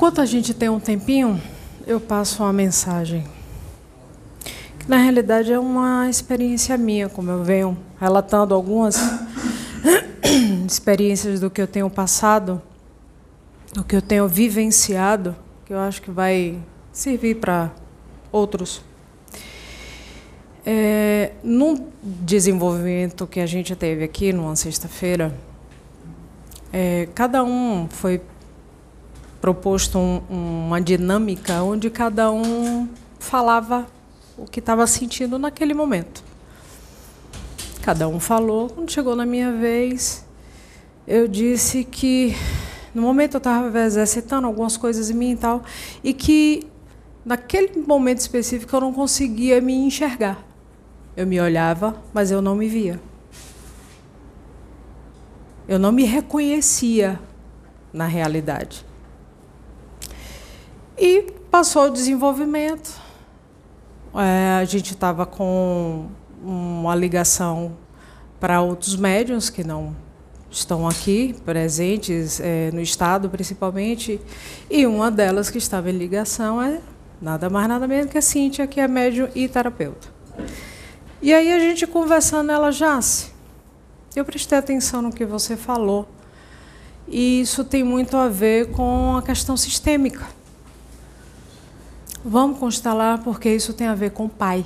Enquanto a gente tem um tempinho, eu passo uma mensagem. Que na realidade é uma experiência minha, como eu venho relatando algumas experiências do que eu tenho passado, do que eu tenho vivenciado, que eu acho que vai servir para outros. É, no desenvolvimento que a gente teve aqui numa sexta-feira, é, cada um foi proposto um, uma dinâmica onde cada um falava o que estava sentindo naquele momento. Cada um falou. Quando chegou na minha vez, eu disse que no momento eu estava exercitando algumas coisas em mim e tal, e que naquele momento específico eu não conseguia me enxergar. Eu me olhava, mas eu não me via. Eu não me reconhecia na realidade. E passou o desenvolvimento. É, a gente estava com uma ligação para outros médiums que não estão aqui presentes é, no estado principalmente e uma delas que estava em ligação é nada mais nada menos que a Cíntia que é médium e terapeuta e aí a gente conversando ela já eu prestei atenção no que você falou e isso tem muito a ver com a questão sistêmica Vamos constelar porque isso tem a ver com pai.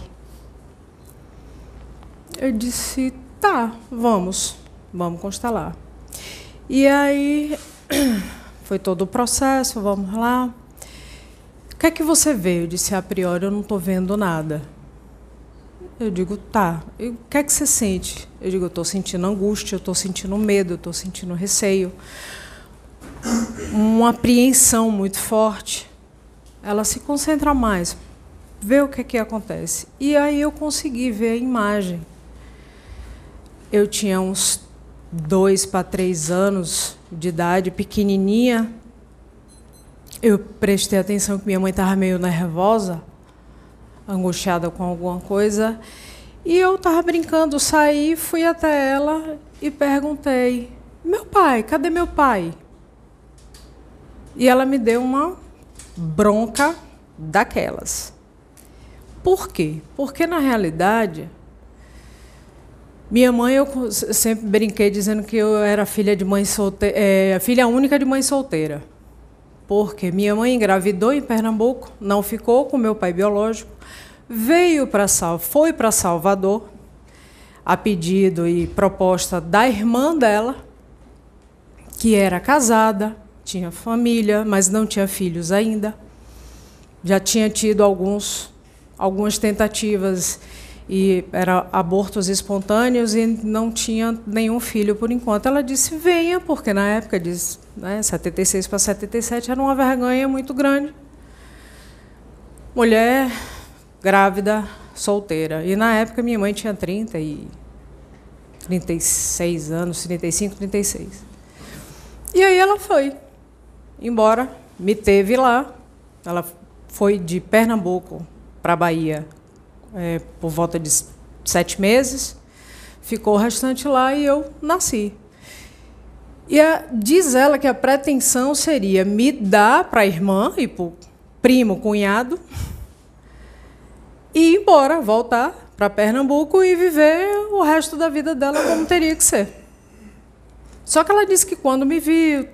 Eu disse, tá, vamos, vamos constelar. E aí foi todo o processo, vamos lá. O que é que você vê? Eu disse, a priori eu não estou vendo nada. Eu digo, tá. E o que é que você sente? Eu digo, eu estou sentindo angústia, eu estou sentindo medo, eu estou sentindo receio. Uma apreensão muito forte ela se concentra mais, vê o que, é que acontece. E aí eu consegui ver a imagem. Eu tinha uns dois para três anos de idade, pequenininha. Eu prestei atenção que minha mãe estava meio nervosa, angustiada com alguma coisa. E eu estava brincando, saí, fui até ela e perguntei: Meu pai, cadê meu pai? E ela me deu uma bronca daquelas. Por quê? Porque, na realidade, minha mãe, eu sempre brinquei dizendo que eu era filha de mãe solteira, é, filha única de mãe solteira. Porque minha mãe engravidou em Pernambuco, não ficou com meu pai biológico, veio para Sal, foi para Salvador, a pedido e proposta da irmã dela, que era casada, tinha família, mas não tinha filhos ainda. Já tinha tido alguns, algumas tentativas e eram abortos espontâneos e não tinha nenhum filho por enquanto. Ela disse: venha, porque na época de né, 76 para 77 era uma vergonha muito grande. Mulher grávida, solteira. E na época minha mãe tinha 30 e 36 anos, 35, 36. E aí ela foi embora, me teve lá. Ela foi de Pernambuco para a Bahia é, por volta de sete meses, ficou o restante lá e eu nasci. E a, diz ela que a pretensão seria me dar para a irmã e para o primo, cunhado, e ir embora, voltar para Pernambuco e viver o resto da vida dela como teria que ser. Só que ela disse que quando me viu,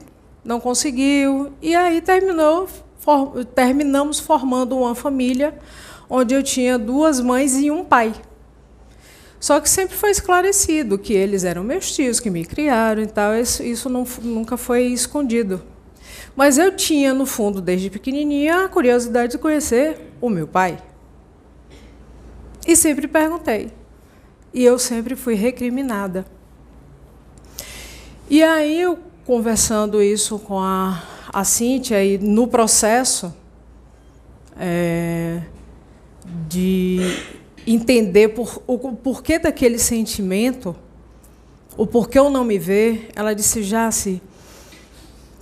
não conseguiu. E aí terminou, for, terminamos formando uma família onde eu tinha duas mães e um pai. Só que sempre foi esclarecido que eles eram meus tios, que me criaram e tal. Isso, isso não, nunca foi escondido. Mas eu tinha, no fundo, desde pequenininha, a curiosidade de conhecer o meu pai. E sempre perguntei. E eu sempre fui recriminada. E aí eu conversando isso com a, a Cíntia e no processo é, de entender por, o porquê daquele sentimento, o porquê eu não me ver, ela disse, Jace,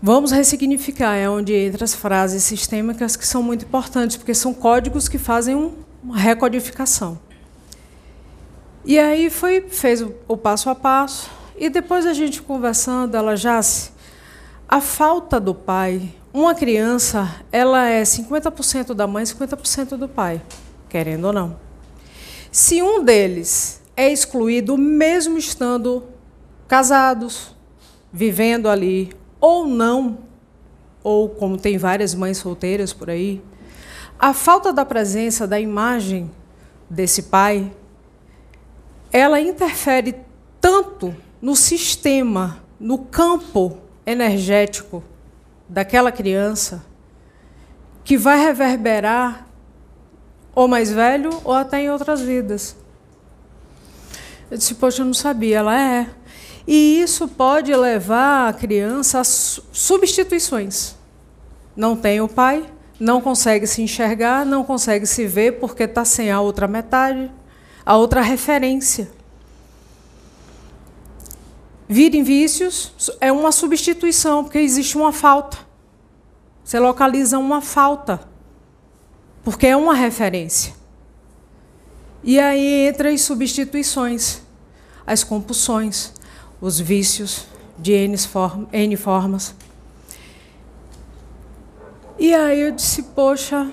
vamos ressignificar, é onde entra as frases sistêmicas que são muito importantes, porque são códigos que fazem um, uma recodificação. E aí foi, fez o, o passo a passo, e depois a gente conversando, ela já se a falta do pai, uma criança, ela é 50% da mãe, 50% do pai, querendo ou não. Se um deles é excluído, mesmo estando casados, vivendo ali, ou não, ou como tem várias mães solteiras por aí, a falta da presença da imagem desse pai, ela interfere tanto no sistema, no campo energético daquela criança, que vai reverberar ou mais velho ou até em outras vidas. Eu disse, poxa, eu não sabia, ela é. E isso pode levar a criança a substituições. Não tem o pai, não consegue se enxergar, não consegue se ver porque está sem a outra metade, a outra referência. Vir em vícios é uma substituição, porque existe uma falta. Você localiza uma falta, porque é uma referência. E aí entra as substituições, as compulsões, os vícios de N formas. E aí eu disse, poxa,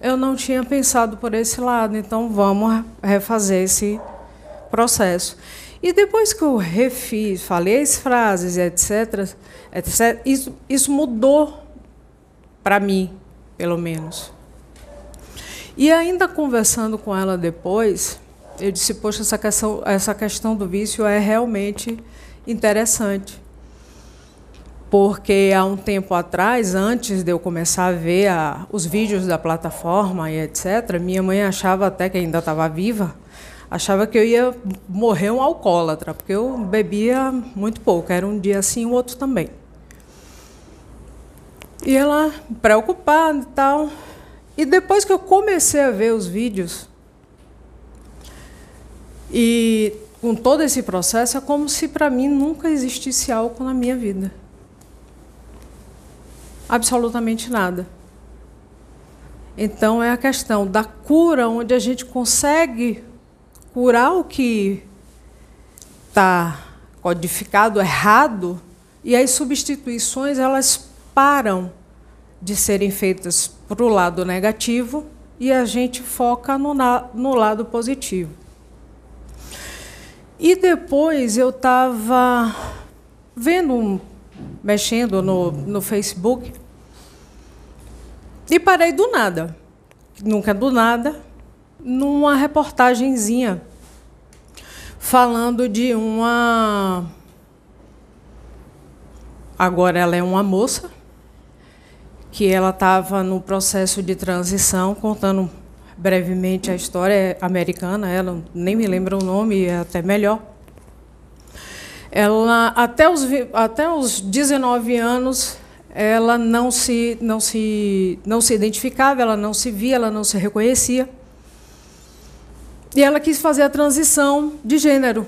eu não tinha pensado por esse lado, então vamos refazer esse processo. E depois que eu refiz, falei as frases, etc., etc. Isso, isso mudou para mim, pelo menos. E ainda conversando com ela depois, eu disse, poxa, essa questão, essa questão do vício é realmente interessante porque há um tempo atrás, antes de eu começar a ver a, os vídeos da plataforma e etc., minha mãe achava até que ainda estava viva, achava que eu ia morrer um alcoólatra, porque eu bebia muito pouco, era um dia assim, o outro também. E ela preocupada e tal. E depois que eu comecei a ver os vídeos, e com todo esse processo, é como se para mim nunca existisse álcool na minha vida absolutamente nada. Então é a questão da cura, onde a gente consegue curar o que está codificado errado e as substituições elas param de serem feitas para o lado negativo e a gente foca no, no lado positivo. E depois eu estava vendo mexendo no, no Facebook. E parei do nada, nunca do nada, numa reportagenzinha falando de uma. Agora ela é uma moça, que ela estava no processo de transição, contando brevemente a história americana, ela nem me lembra o nome, é até melhor ela até os, até os 19 anos ela não se, não, se, não se identificava, ela não se via, ela não se reconhecia. E ela quis fazer a transição de gênero,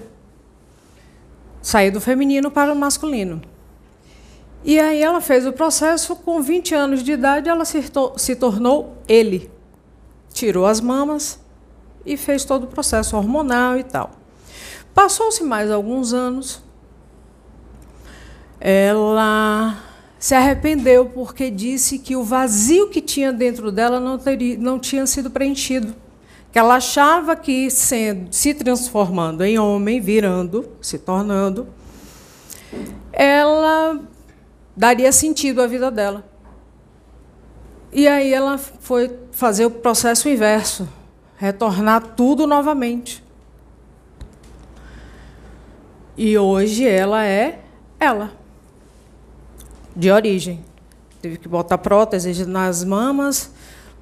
sair do feminino para o masculino. E aí ela fez o processo, com 20 anos de idade, ela se, se tornou ele. Tirou as mamas e fez todo o processo hormonal e tal. Passou-se mais alguns anos, ela se arrependeu porque disse que o vazio que tinha dentro dela não, teria, não tinha sido preenchido. Que ela achava que sendo, se transformando em homem, virando, se tornando, ela daria sentido à vida dela. E aí ela foi fazer o processo inverso, retornar tudo novamente. E hoje ela é ela de origem. Teve que botar prótese nas mamas,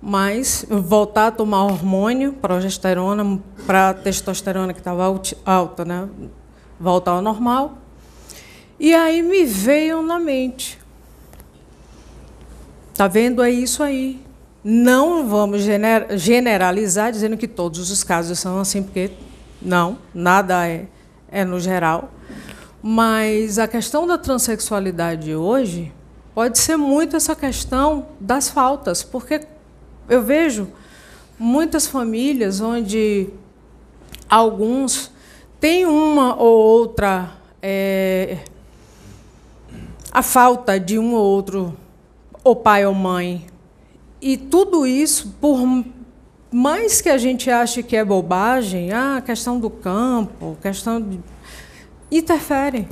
mas voltar a tomar hormônio, progesterona, para testosterona que estava alta, né? voltar ao normal. E aí me veio na mente. Está vendo? É isso aí. Não vamos generalizar dizendo que todos os casos são assim, porque não, nada é, é no geral. Mas a questão da transexualidade hoje pode ser muito essa questão das faltas, porque eu vejo muitas famílias onde alguns têm uma ou outra é, a falta de um ou outro ou pai ou mãe. E tudo isso, por mais que a gente ache que é bobagem, ah, questão do campo, questão de. interfere.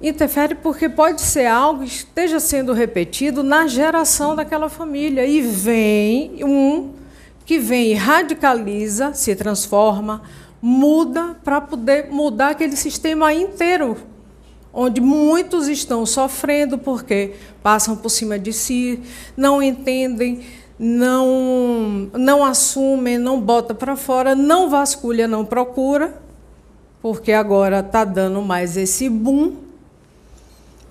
Interfere porque pode ser algo que esteja sendo repetido na geração daquela família. E vem um que vem e radicaliza, se transforma, muda para poder mudar aquele sistema inteiro, onde muitos estão sofrendo porque passam por cima de si, não entendem, não não assumem, não bota para fora, não vasculha, não procura, porque agora está dando mais esse boom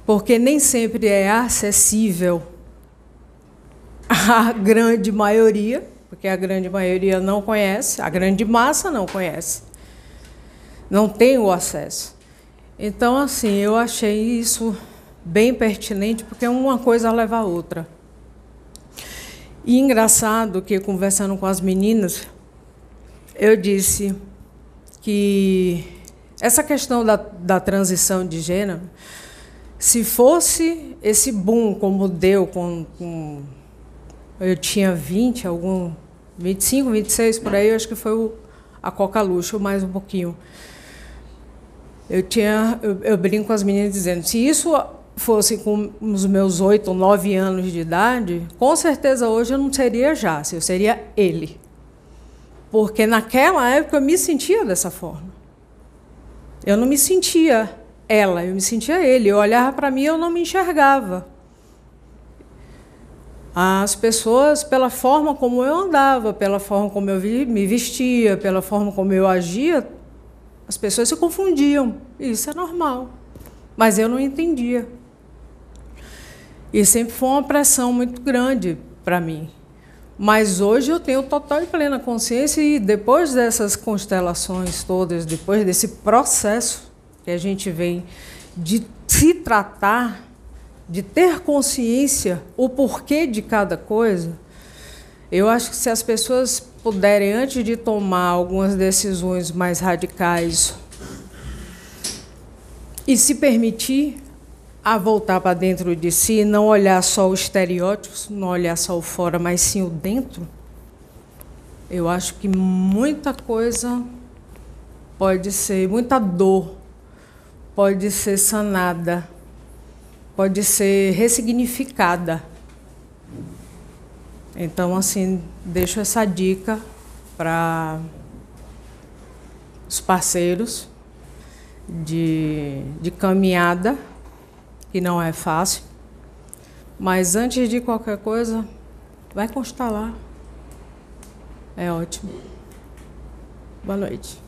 porque nem sempre é acessível à grande maioria, porque a grande maioria não conhece, a grande massa não conhece, não tem o acesso. Então, assim, eu achei isso bem pertinente, porque uma coisa leva a outra. E engraçado que, conversando com as meninas, eu disse que essa questão da, da transição de gênero se fosse esse boom como deu com, com eu tinha 20, algum 25, 26 por aí, acho que foi o, a Coca Luxo, mais um pouquinho. Eu tinha eu, eu brinco com as meninas dizendo, se isso fosse com os meus oito ou nove anos de idade, com certeza hoje eu não seria Jace, eu seria ele. Porque naquela época eu me sentia dessa forma. Eu não me sentia ela, eu me sentia ele. Eu olhava para mim, eu não me enxergava. As pessoas, pela forma como eu andava, pela forma como eu me vestia, pela forma como eu agia, as pessoas se confundiam. Isso é normal. Mas eu não entendia. E sempre foi uma pressão muito grande para mim. Mas hoje eu tenho total e plena consciência, e depois dessas constelações todas, depois desse processo que a gente vem de se tratar, de ter consciência o porquê de cada coisa, eu acho que se as pessoas puderem, antes de tomar algumas decisões mais radicais, e se permitir a voltar para dentro de si, não olhar só os estereótipos, não olhar só o fora, mas sim o dentro, eu acho que muita coisa pode ser, muita dor pode ser sanada, pode ser ressignificada. Então, assim, deixo essa dica para os parceiros de, de caminhada, que não é fácil. Mas antes de qualquer coisa, vai constalar. É ótimo. Boa noite.